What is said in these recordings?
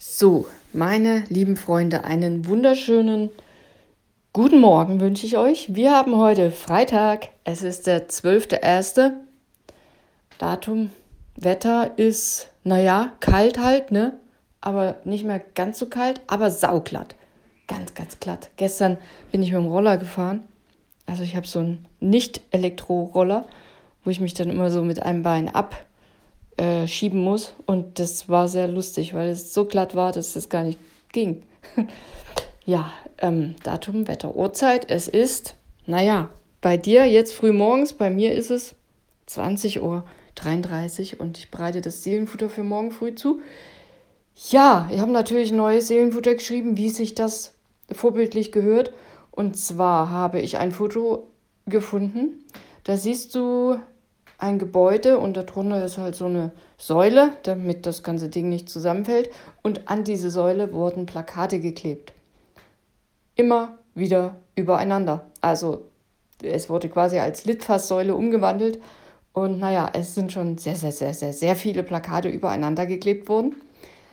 So, meine lieben Freunde, einen wunderschönen guten Morgen wünsche ich euch. Wir haben heute Freitag, es ist der 12.01. Datum, Wetter ist, naja, kalt halt, ne? Aber nicht mehr ganz so kalt, aber sauglatt. Ganz, ganz glatt. Gestern bin ich mit dem Roller gefahren. Also ich habe so einen Nicht-Elektro-Roller, wo ich mich dann immer so mit einem Bein ab äh, schieben muss. Und das war sehr lustig, weil es so glatt war, dass das gar nicht ging. ja, ähm, Datum, Wetter, Uhrzeit. Es ist, naja, bei dir jetzt früh morgens, bei mir ist es 20 Uhr 33 und ich bereite das Seelenfutter für morgen früh zu. Ja, ich habe natürlich neues Seelenfutter geschrieben, wie sich das vorbildlich gehört. Und zwar habe ich ein Foto gefunden. Da siehst du ein Gebäude und darunter ist halt so eine Säule, damit das ganze Ding nicht zusammenfällt. Und an diese Säule wurden Plakate geklebt. Immer wieder übereinander. Also es wurde quasi als Litfaßsäule umgewandelt. Und naja, es sind schon sehr, sehr, sehr, sehr, sehr viele Plakate übereinander geklebt worden.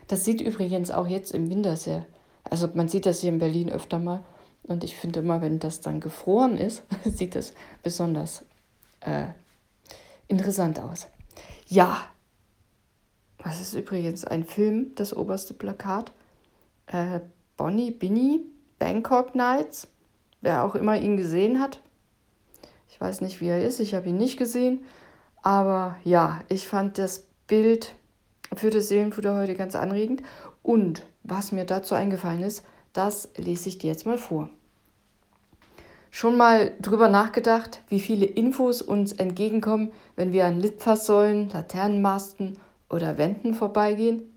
Das sieht übrigens auch jetzt im Winter sehr. Also man sieht das hier in Berlin öfter mal. Und ich finde immer, wenn das dann gefroren ist, sieht das besonders äh, interessant aus. Ja, das ist übrigens ein Film, das oberste Plakat. Äh, Bonnie Binny, Bangkok Nights. Wer auch immer ihn gesehen hat. Ich weiß nicht, wie er ist, ich habe ihn nicht gesehen. Aber ja, ich fand das Bild für das Seelenfutter heute ganz anregend. Und was mir dazu eingefallen ist, das lese ich dir jetzt mal vor. Schon mal drüber nachgedacht, wie viele Infos uns entgegenkommen, wenn wir an Litfaßsäulen, Laternenmasten oder Wänden vorbeigehen?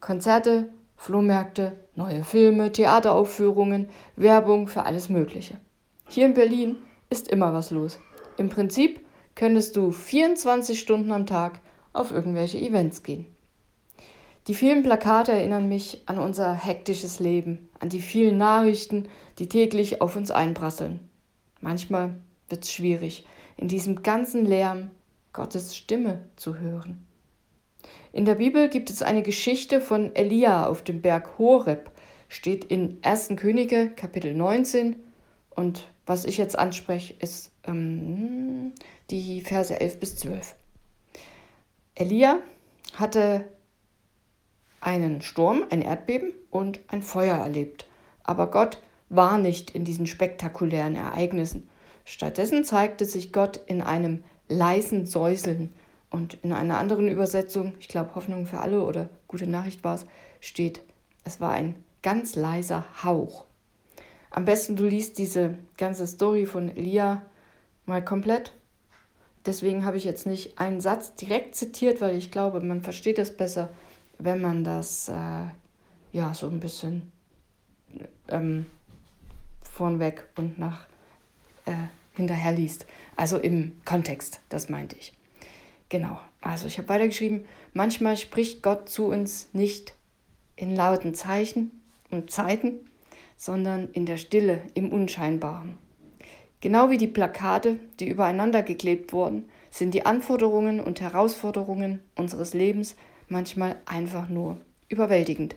Konzerte, Flohmärkte, neue Filme, Theateraufführungen, Werbung für alles Mögliche. Hier in Berlin ist immer was los. Im Prinzip könntest du 24 Stunden am Tag auf irgendwelche Events gehen. Die vielen Plakate erinnern mich an unser hektisches Leben, an die vielen Nachrichten, die täglich auf uns einprasseln. Manchmal wird es schwierig, in diesem ganzen Lärm Gottes Stimme zu hören. In der Bibel gibt es eine Geschichte von Elia auf dem Berg Horeb, steht in 1. Könige Kapitel 19 und was ich jetzt anspreche, ist ähm, die Verse 11 bis 12. Elia hatte einen Sturm, ein Erdbeben und ein Feuer erlebt, aber Gott war nicht in diesen spektakulären Ereignissen. Stattdessen zeigte sich Gott in einem leisen Säuseln. Und in einer anderen Übersetzung, ich glaube Hoffnung für alle oder gute Nachricht war es, steht, es war ein ganz leiser Hauch. Am besten du liest diese ganze Story von Elia mal komplett. Deswegen habe ich jetzt nicht einen Satz direkt zitiert, weil ich glaube, man versteht es besser, wenn man das äh, ja so ein bisschen ähm, vornweg und nach äh, hinterher liest. Also im Kontext, das meinte ich. Genau, also ich habe weitergeschrieben, manchmal spricht Gott zu uns nicht in lauten Zeichen und Zeiten, sondern in der Stille, im Unscheinbaren. Genau wie die Plakate, die übereinander geklebt wurden, sind die Anforderungen und Herausforderungen unseres Lebens manchmal einfach nur überwältigend.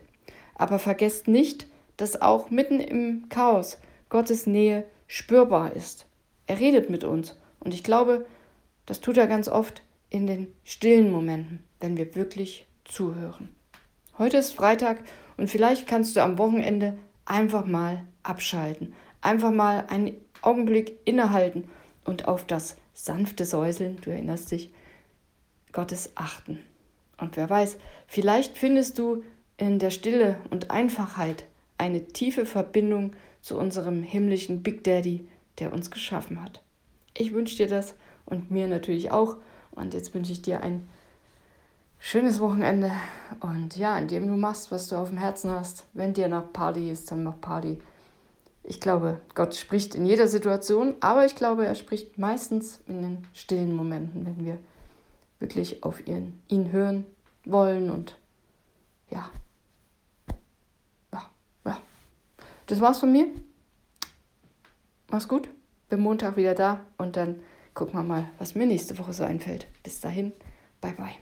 Aber vergesst nicht, dass auch mitten im Chaos Gottes Nähe spürbar ist. Er redet mit uns und ich glaube, das tut er ganz oft in den stillen Momenten, wenn wir wirklich zuhören. Heute ist Freitag und vielleicht kannst du am Wochenende einfach mal abschalten, einfach mal einen Augenblick innehalten und auf das sanfte Säuseln, du erinnerst dich, Gottes achten. Und wer weiß, vielleicht findest du in der Stille und Einfachheit eine tiefe Verbindung zu unserem himmlischen Big Daddy, der uns geschaffen hat. Ich wünsche dir das und mir natürlich auch. Und jetzt wünsche ich dir ein schönes Wochenende und ja, in dem du machst, was du auf dem Herzen hast. Wenn dir nach Party ist, dann mach Party. Ich glaube, Gott spricht in jeder Situation, aber ich glaube, er spricht meistens in den stillen Momenten, wenn wir wirklich auf ihn, ihn hören wollen und ja, Das war's von mir. Mach's gut. Bin Montag wieder da und dann gucken wir mal, was mir nächste Woche so einfällt. Bis dahin, bye bye.